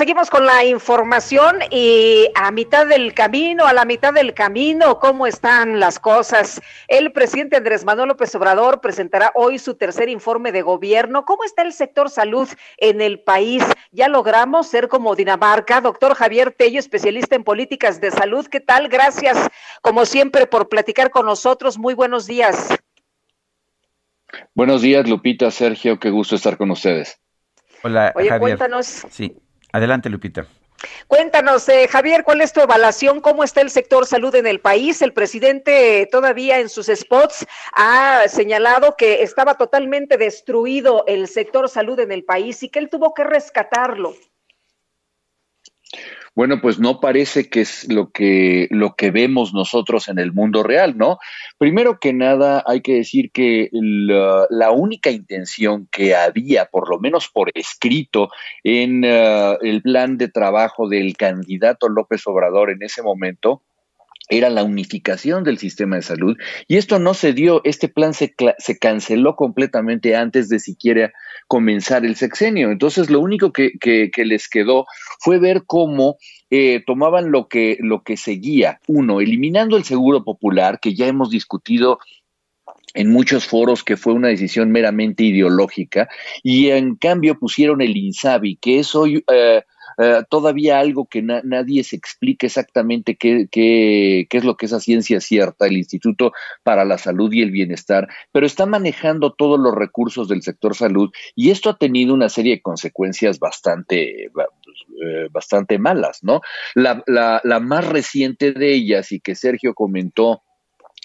seguimos con la información y a mitad del camino, a la mitad del camino, ¿cómo están las cosas? El presidente Andrés Manuel López Obrador presentará hoy su tercer informe de gobierno. ¿Cómo está el sector salud en el país? Ya logramos ser como Dinamarca. Doctor Javier Tello, especialista en políticas de salud. ¿Qué tal? Gracias, como siempre, por platicar con nosotros. Muy buenos días. Buenos días, Lupita, Sergio. Qué gusto estar con ustedes. Hola, Oye, Javier. cuéntanos. Sí, adelante, Lupita. Cuéntanos, eh, Javier, ¿cuál es tu evaluación? ¿Cómo está el sector salud en el país? El presidente todavía en sus spots ha señalado que estaba totalmente destruido el sector salud en el país y que él tuvo que rescatarlo. Bueno, pues no parece que es lo que, lo que vemos nosotros en el mundo real, ¿no? Primero que nada, hay que decir que la, la única intención que había, por lo menos por escrito, en uh, el plan de trabajo del candidato López Obrador en ese momento, era la unificación del sistema de salud y esto no se dio, este plan se, se, canceló completamente antes de siquiera comenzar el sexenio. Entonces lo único que, que, que les quedó fue ver cómo eh, tomaban lo que, lo que seguía. Uno, eliminando el seguro popular, que ya hemos discutido en muchos foros que fue una decisión meramente ideológica, y en cambio pusieron el INSABI, que es hoy... Eh, Uh, todavía algo que na nadie se explica exactamente qué, es lo que es a ciencia cierta, el Instituto para la Salud y el Bienestar, pero está manejando todos los recursos del sector salud y esto ha tenido una serie de consecuencias bastante, eh, bastante malas, ¿no? La más reciente de ellas y que Sergio comentó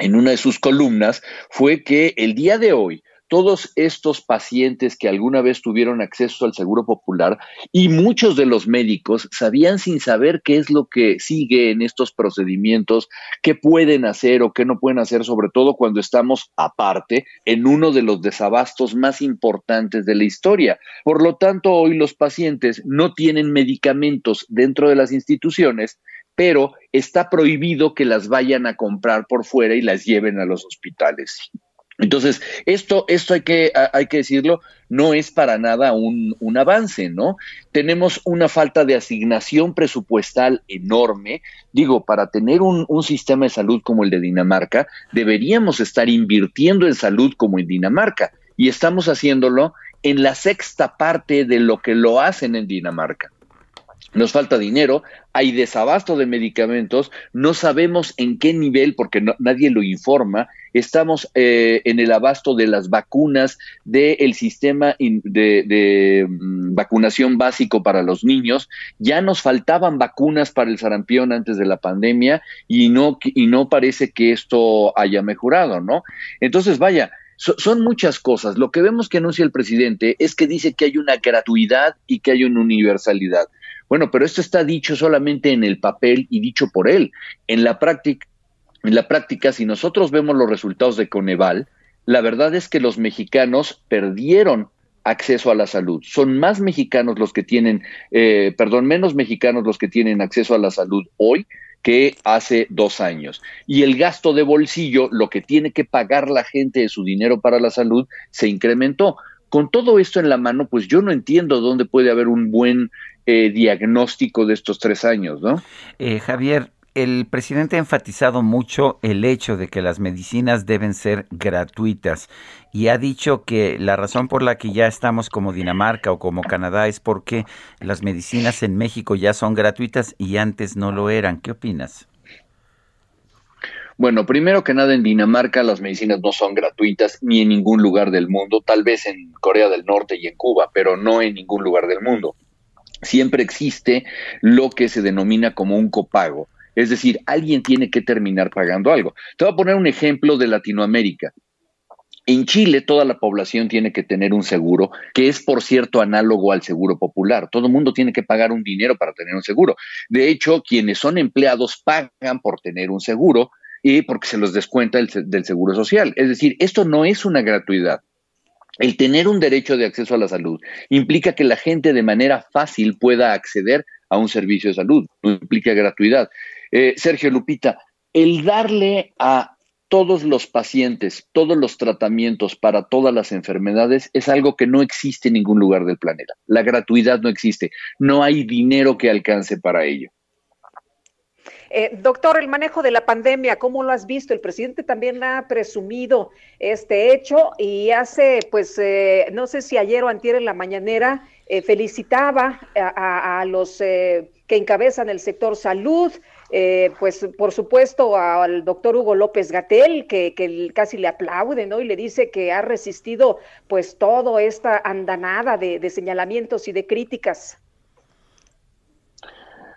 en una de sus columnas fue que el día de hoy todos estos pacientes que alguna vez tuvieron acceso al seguro popular y muchos de los médicos sabían sin saber qué es lo que sigue en estos procedimientos, qué pueden hacer o qué no pueden hacer, sobre todo cuando estamos aparte en uno de los desabastos más importantes de la historia. Por lo tanto, hoy los pacientes no tienen medicamentos dentro de las instituciones pero está prohibido que las vayan a comprar por fuera y las lleven a los hospitales. Entonces, esto, esto hay que, hay que decirlo, no es para nada un, un, avance, ¿no? Tenemos una falta de asignación presupuestal enorme. Digo, para tener un, un, sistema de salud como el de Dinamarca, deberíamos estar invirtiendo en salud como en Dinamarca. Y estamos haciéndolo en la sexta parte de lo que lo hacen en Dinamarca nos falta dinero, hay desabasto de medicamentos, no sabemos en qué nivel, porque nadie lo informa, estamos eh, en el abasto de las vacunas, del sistema de, um, vacunación básico para los niños, ya nos faltaban vacunas para el sarampión antes de la pandemia y no, y no parece que esto haya mejorado, ¿no? Entonces, vaya, son muchas cosas. Lo que vemos que anuncia el presidente es que dice que hay una gratuidad y que hay una universalidad. Bueno, pero esto está dicho solamente en el papel y dicho por él. En la práctica, en la práctica, si nosotros vemos los resultados de Coneval, la verdad es que los mexicanos perdieron acceso a la salud. Son más mexicanos los que tienen, eh, perdón, menos mexicanos los que tienen acceso a la salud hoy que hace dos años. Y el gasto de bolsillo, lo que tiene que pagar la gente de su dinero para la salud, se incrementó. Con todo esto en la mano, pues yo no entiendo dónde puede haber un buen eh, diagnóstico de estos tres años, ¿no? Eh, Javier, el presidente ha enfatizado mucho el hecho de que las medicinas deben ser gratuitas y ha dicho que la razón por la que ya estamos como Dinamarca o como Canadá es porque las medicinas en México ya son gratuitas y antes no lo eran. ¿Qué opinas? Bueno, primero que nada en Dinamarca las medicinas no son gratuitas ni en ningún lugar del mundo, tal vez en Corea del Norte y en Cuba, pero no en ningún lugar del mundo. Siempre existe lo que se denomina como un copago, es decir, alguien tiene que terminar pagando algo. Te voy a poner un ejemplo de Latinoamérica. En Chile toda la población tiene que tener un seguro, que es por cierto análogo al seguro popular. Todo el mundo tiene que pagar un dinero para tener un seguro. De hecho, quienes son empleados pagan por tener un seguro y porque se los descuenta del seguro social. Es decir, esto no es una gratuidad. El tener un derecho de acceso a la salud implica que la gente de manera fácil pueda acceder a un servicio de salud, no implica gratuidad. Eh, Sergio Lupita, el darle a todos los pacientes, todos los tratamientos para todas las enfermedades es algo que no existe en ningún lugar del planeta. La gratuidad no existe. No hay dinero que alcance para ello. Eh, doctor, el manejo de la pandemia, ¿cómo lo has visto? El presidente también ha presumido este hecho y hace, pues, eh, no sé si ayer o antier en la mañanera, eh, felicitaba a, los que encabezan el sector salud, eh, pues por supuesto al doctor Hugo López Gatel, que, casi le aplaude, ¿no? Y le dice que ha resistido pues toda esta andanada de, señalamientos y de críticas.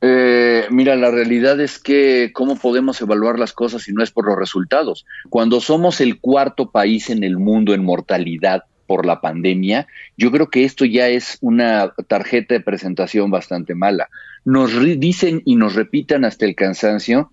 Eh, mira, la realidad es que cómo podemos evaluar las cosas si no es por los resultados. Cuando somos el cuarto país en el mundo en mortalidad por la pandemia, yo creo que esto ya es una tarjeta de presentación bastante mala nos dicen y nos repitan hasta el cansancio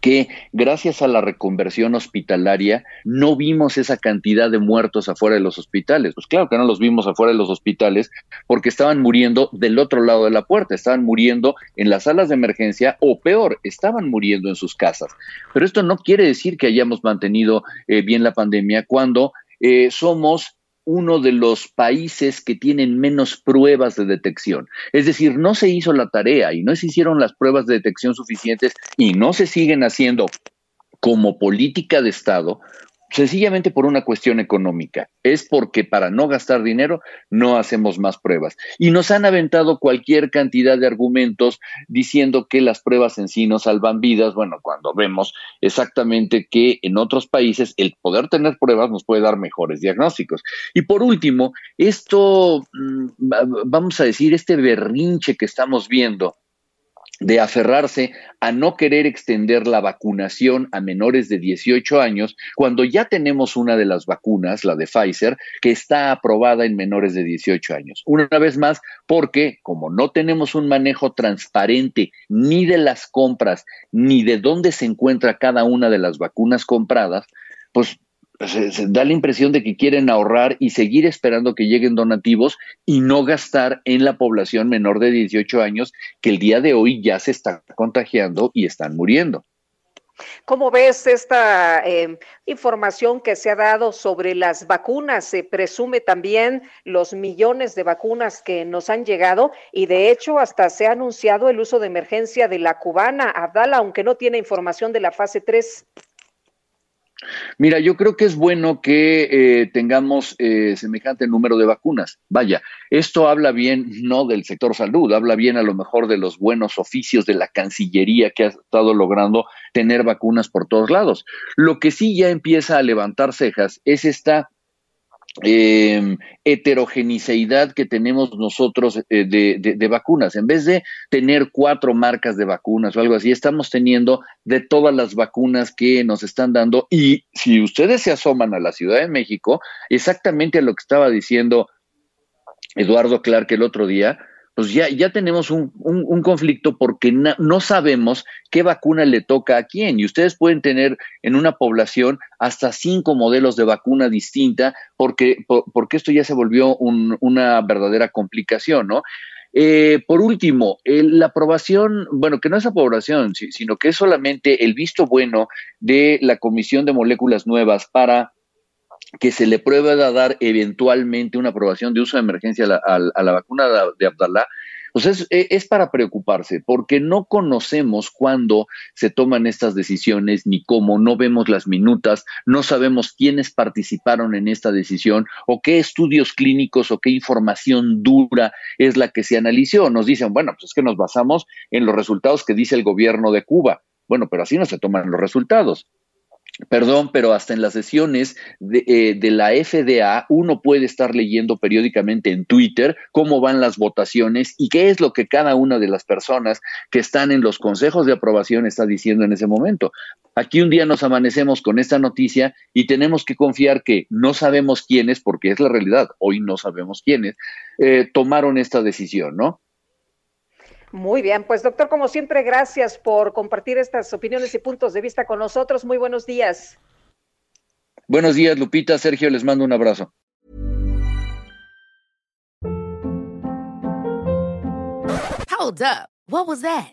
que gracias a la reconversión hospitalaria no vimos esa cantidad de muertos afuera de los hospitales. Pues claro que no los vimos afuera de los hospitales porque estaban muriendo del otro lado de la puerta, estaban muriendo en las salas de emergencia o peor, estaban muriendo en sus casas. Pero esto no quiere decir que hayamos mantenido eh, bien la pandemia cuando eh, somos uno de los países que tienen menos pruebas de detección. Es decir, no se hizo la tarea y no se hicieron las pruebas de detección suficientes y no se siguen haciendo como política de Estado sencillamente por una cuestión económica. Es porque para no gastar dinero no hacemos más pruebas. Y nos han aventado cualquier cantidad de argumentos diciendo que las pruebas en sí no salvan vidas. Bueno, cuando vemos exactamente que en otros países el poder tener pruebas nos puede dar mejores diagnósticos. Y por último, esto, mm, vamos a decir, este berrinche que estamos viendo de aferrarse a no querer extender la vacunación a menores de 18 años cuando ya tenemos una de las vacunas, la de Pfizer, que está aprobada en menores de 18 años. Una vez más, porque como no tenemos un manejo transparente ni de las compras ni de dónde se encuentra cada una de las vacunas compradas, pues se, da la impresión de que quieren ahorrar y seguir esperando que lleguen donativos y no gastar en la población menor de 18 años que el día de hoy ya se está contagiando y están muriendo. ¿Cómo ves esta eh, información que se ha dado sobre las vacunas? Se presume también los millones de vacunas que nos han llegado y de hecho hasta se ha anunciado el uso de emergencia de la cubana, Abdala, aunque no tiene información de la fase 3. Mira, yo creo que es bueno que eh, tengamos eh, semejante número de vacunas. Vaya, esto habla bien no del sector salud, habla bien a lo mejor de los buenos oficios de la Cancillería que ha estado logrando tener vacunas por todos lados. Lo que sí ya empieza a levantar cejas es esta eh, heterogeneidad que tenemos nosotros eh, de, de, vacunas. En vez de tener cuatro marcas de vacunas o algo así, estamos teniendo de todas las vacunas que nos están dando. Y si ustedes se asoman a la Ciudad de México, exactamente a lo que estaba diciendo Eduardo Clark el otro día, pues ya, ya tenemos un, un, conflicto porque no sabemos qué vacuna le toca a quién. Y ustedes pueden tener en una población hasta cinco modelos de vacuna distinta porque, porque esto ya se volvió una verdadera complicación, ¿no? Eh, por último, la aprobación, bueno, que no es aprobación, sino que es solamente el visto bueno de la Comisión de Moléculas Nuevas para que se le pruebe a dar eventualmente una aprobación de uso de emergencia a la, vacuna de Abdallah, pues es, e, es, para preocuparse, porque no conocemos cuándo se toman estas decisiones, ni cómo, no vemos las minutas, no sabemos quiénes participaron en esta decisión, o qué estudios clínicos o qué información dura es la que se analizó. Nos dicen, bueno, pues es que nos basamos en los resultados que dice el gobierno de Cuba. Bueno, pero así no se toman los resultados Perdón, pero hasta en las sesiones de, eh, la FDA uno puede estar leyendo periódicamente en Twitter cómo van las votaciones y qué es lo que cada una de las personas que están en los consejos de aprobación está diciendo en ese momento. Aquí un día nos amanecemos con esta noticia y tenemos que confiar que no sabemos quiénes, porque es la realidad, hoy no sabemos quiénes, eh, tomaron esta decisión, ¿no? Muy bien, pues doctor, como siempre, gracias por compartir estas opiniones y puntos de vista con nosotros. Muy buenos días. Buenos días, Lupita. Sergio, les mando un abrazo. Hold up. What was that?